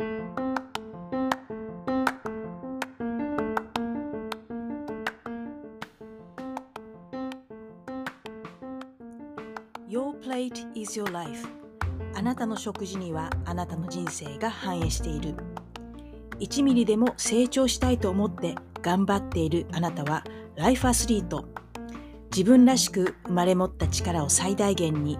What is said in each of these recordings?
Your plate is your life. あなたの食事にはあなたの人生が反映している。1ミリでも成長したいと思って頑張っているあなたはライフアスリート自分らしく生まれ持った力を最大限に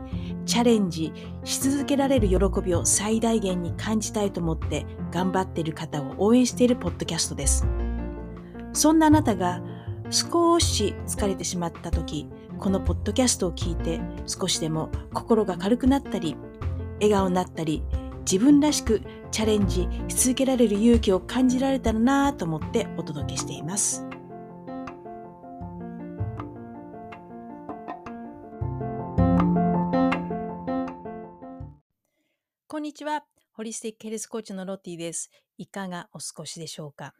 チャレンジし続けられる喜びを最大限に感じたいと思って頑張っている方を応援しているポッドキャストですそんなあなたが少し疲れてしまった時このポッドキャストを聞いて少しでも心が軽くなったり笑顔になったり自分らしくチャレンジし続けられる勇気を感じられたらなぁと思ってお届けしています。こんにちは。ホリスティックヘルスコーチのロッティです。いかがお過ごしでしょうか？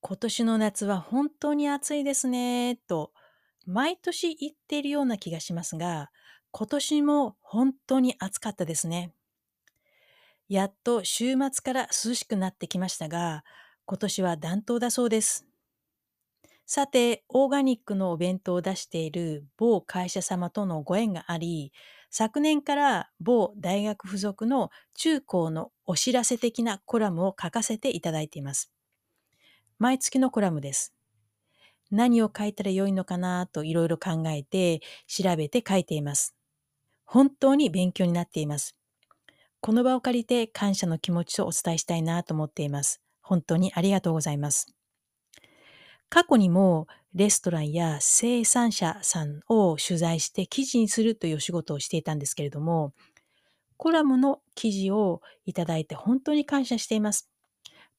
今年の夏は本当に暑いですね、と毎年言っているような気がしますが、今年も本当に暑かったですね。やっと週末から涼しくなってきましたが、今年は暖冬だそうです。さて、オーガニックのお弁当を出している某会社様とのご縁があり、昨年から某大学附属の中高のお知らせ的なコラムを書かせていただいています。毎月のコラムです。何を書いたらよいのかなといろいろ考えて調べて書いています。本当に勉強になっています。この場を借りて感謝の気持ちをお伝えしたいなと思っています。本当にありがとうございます。過去にもレストランや生産者さんを取材して記事にするというお仕事をしていたんですけれども、コラムの記事をいただいて本当に感謝しています。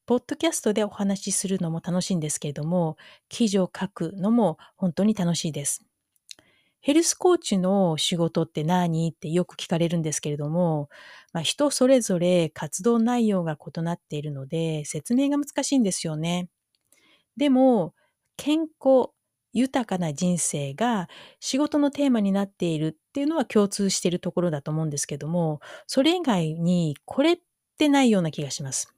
ポッドキャストでお話しするのも楽しいんですけれども、記事を書くのも本当に楽しいです。ヘルスコーチの仕事って何？ってよく聞かれるんですけれども、まあ、人それぞれ活動内容が異なっているので説明が難しいんですよね。でも、健康、豊かな人生が仕事のテーマになっているっていうのは共通しているところだと思うんですけども、それ以外にこれってないような気がします。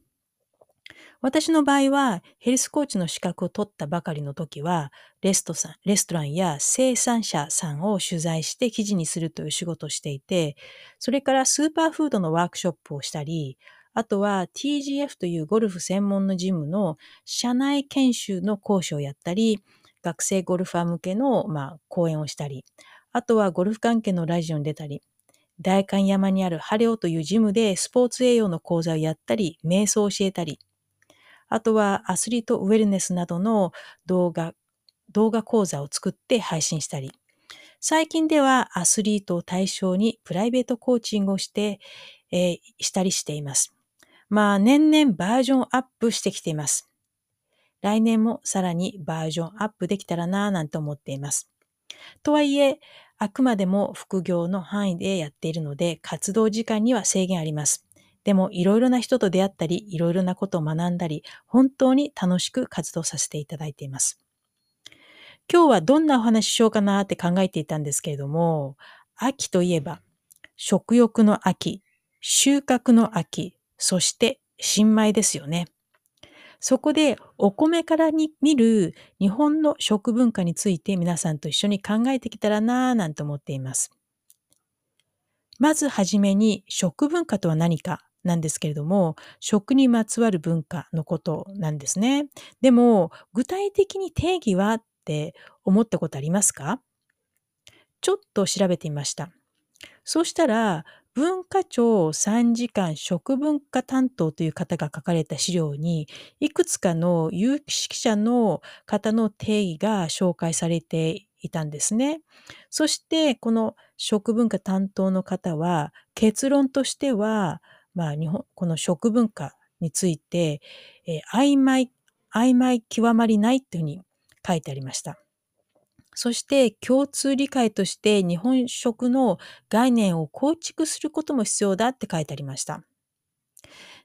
私の場合は、ヘルスコーチの資格を取ったばかりの時は、レストさんレストランや生産者さんを取材して記事にするという仕事をしていて、それからスーパーフードのワークショップをしたり、あとは TGF というゴルフ専門のジムの社内研修の講師をやったり、学生ゴルファー向けの、まあ、講演をしたり、あとはゴルフ関係のラジオに出たり、大観山にあるハレオというジムでスポーツ栄養の講座をやったり、瞑想を教えたり、あとはアスリートウェルネスなどの動画、動画講座を作って配信したり、最近ではアスリートを対象にプライベートコーチングをして、えー、したりしています。まあ年々バージョンアップしてきています。来年もさらにバージョンアップできたらなぁなんて思っています。とはいえ、あくまでも副業の範囲でやっているので、活動時間には制限あります。でもいろいろな人と出会ったり、いろいろなことを学んだり、本当に楽しく活動させていただいています。今日はどんなお話ししようかなって考えていたんですけれども、秋といえば、食欲の秋、収穫の秋、そして新米ですよね。そこでお米からに見る日本の食文化について皆さんと一緒に考えてきたらなぁなんて思っています。まずはじめに食文化とは何かなんですけれども、食にまつわる文化のことなんですね。でも、具体的に定義はって思ったことありますか？ちょっと調べてみました。そうしたら、文化庁3時間食文化担当という方が書かれた資料に、いくつかの有識者の方の定義が紹介されていたんですね。そして、この食文化担当の方は、結論としては、まあ、日本、この食文化について、えー、曖昧、曖昧極まりないというふうに書いてありました。そして共通理解として日本食の概念を構築することも必要だって書いてありました。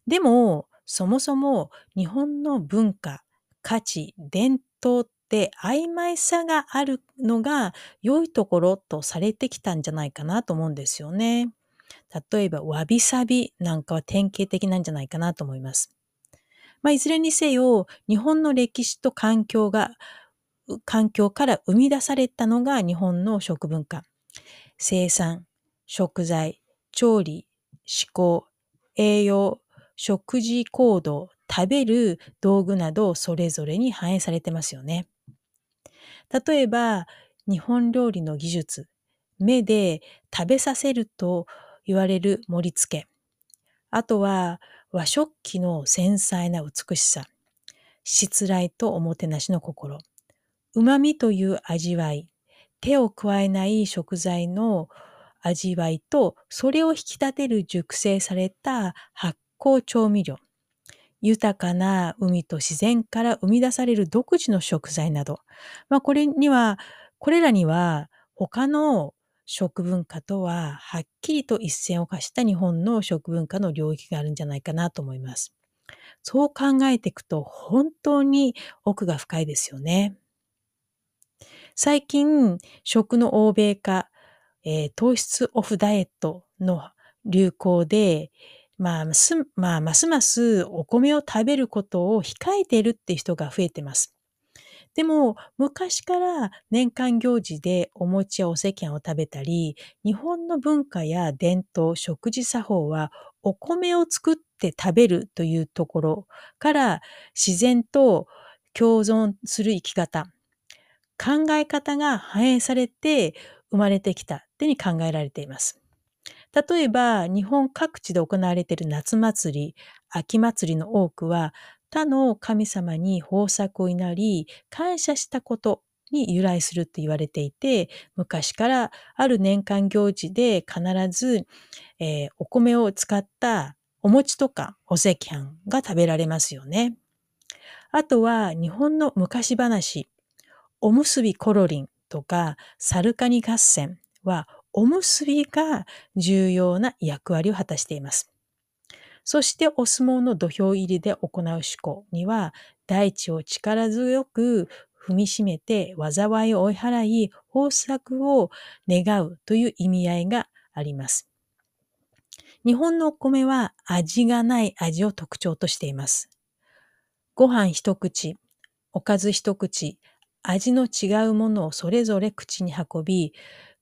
でも、そもそも日本の文化、価値、伝統って曖昧さがあるのが良いところとされてきたんじゃないかなと思うんですよね。例えばわびさびなんかは典型的なんじゃないかなと思います。まあ、いずれにせよ、日本の歴史と環境が、環境から生み出されたのが日本の食文化。生産、食材、調理、思考、栄養、食事行動、食べる道具などそれぞれに反映されてますよね。例えば、日本料理の技術、目で食べさせると言われる盛り付け。あとは和食器の繊細な美しさ。失礼とおもてなしの心。旨味という味わい。手を加えない食材の味わいと、それを引き立てる熟成された発酵調味料。豊かな海と自然から生み出される独自の食材など。まあ、これには、これらには他の食文化とははっきりと一線を化した日本の食文化の領域があるんじゃないかなと思います。そう考えていくと本当に奥が深いですよね。最近、食の欧米化、えー、糖質オフダイエットの流行で、まあ、ますまあ、ますますお米を食べることを控えているって人が増えてます。でも、昔から年間行事でお餅やお赤飯を食べたり、日本の文化や伝統、食事作法はお米を作って食べるというところから自然と共存する生き方、考え方が反映されて生まれてきたってに考えられています。例えば、日本各地で行われている夏祭り、秋祭りの多くは、他の神様に豊作を祈り、感謝したことに由来すると言われていて、昔からある年間行事で必ず、えー、お米を使ったお餅とかお赤飯が食べられますよね。あとは日本の昔話、おむすびコロリンとかサルカニ合戦はおむすびが重要な役割を果たしています。そしてお相撲の土俵入りで行う思考には大地を力強く踏みしめて災いを追い払い豊作を願うという意味合いがあります。日本のお米は味がない味を特徴としています。ご飯一口、おかず一口、味の違うものをそれぞれ口に運び、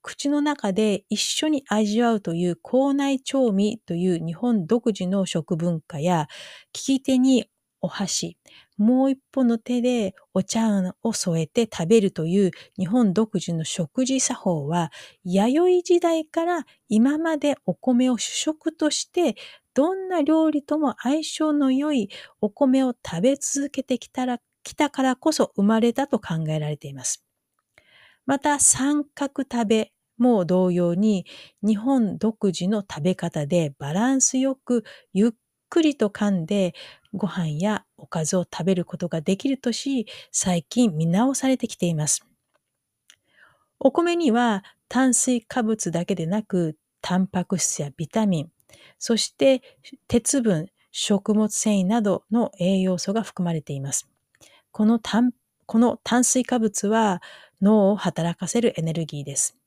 口の中で一緒に味わうという口内調味という日本独自の食文化や、利き手にお箸、もう一本の手でお茶を添えて食べるという日本独自の食事作法は、弥生時代から今までお米を主食として、どんな料理とも相性の良いお米を食べ続けてきたら来たからこそ生まれたと考えられています。また三角食べも同様に日本独自の食べ方でバランスよくゆっくりと噛んでご飯やおかずを食べることができるとし最近見直されてきています。お米には炭水化物だけでなくタンパク質やビタミン、そして鉄分、食物繊維などの栄養素が含まれています。この炭この炭水化物は脳を働かせるエネルギーです。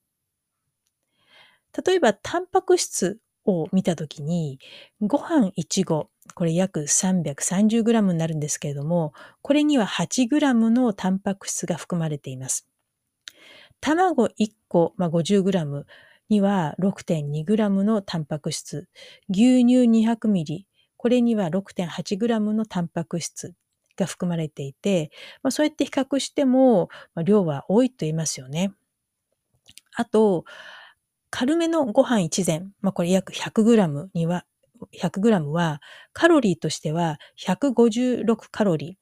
例えば、タンパク質を見たときに、ご飯1合、これ約 330g になるんですけれども、これには 8g のタンパク質が含まれています。卵1個、まあ、50g には 6.2g のタンパク質、牛乳 200ml、これには 6.8g のタンパク質、が含まれていて、まあ、そうやって比較しても、まあ、量は多いと言いますよね。あと、軽めのご飯一膳、まあ、これ約 100g には、100g はカロリーとしては156カロリー。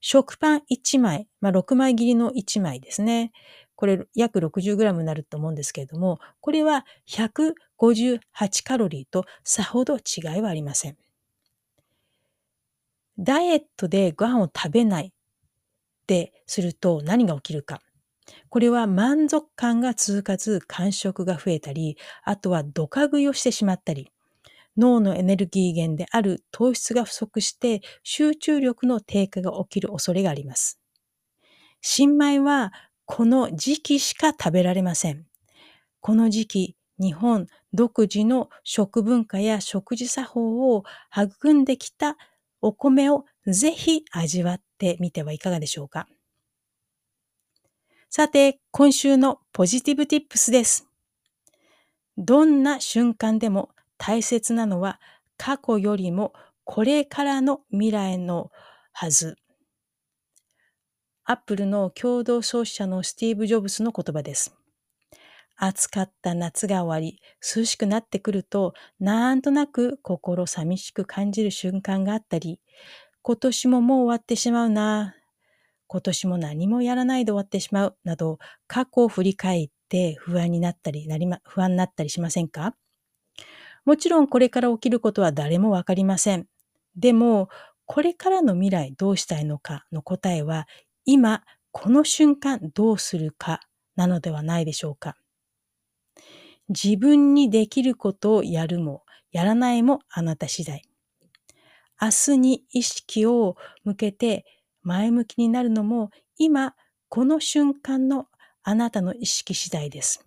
食パン1枚、まあ、6枚切りの1枚ですね。これ約 60g になると思うんですけれども、これは158カロリーとさほど違いはありません。ダイエットでご飯を食べないってすると何が起きるか。これは満足感が続かず感触が増えたり、あとはドカ食いをしてしまったり、脳のエネルギー源である糖質が不足して集中力の低下が起きる恐れがあります。新米はこの時期しか食べられません。この時期、日本独自の食文化や食事作法を育んできたお米をぜひ味わってみてはいかがでしょうか。さて、今週のポジティブティップスです。どんな瞬間でも大切なのは過去よりもこれからの未来のはず。アップルの共同創始者のスティーブ・ジョブスの言葉です。暑かった夏が終わり、涼しくなってくると、なんとなく心寂しく感じる瞬間があったり、今年ももう終わってしまうな、今年も何もやらないで終わってしまう、など、過去を振り返って不安になったり、なりま、不安になったりしませんか？もちろんこれから起きることは誰もわかりません。でも、これからの未来どうしたいのかの答えは、今、この瞬間どうするかなのではないでしょうか。自分にできることをやるも、やらないもあなた次第。明日に意識を向けて前向きになるのも今この瞬間のあなたの意識次第です。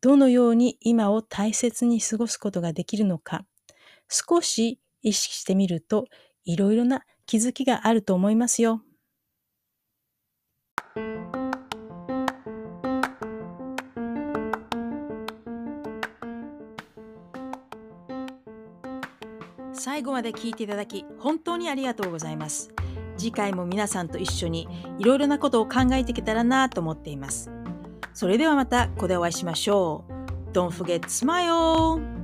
どのように今を大切に過ごすことができるのか少し意識してみるといろいろな気づきがあると思いますよ。最後まで聞いていただき本当にありがとうございます。次回も皆さんと一緒にいろいろなことを考えていけたらなと思っています。それではまたここでお会いしましょう。Don't forget smile!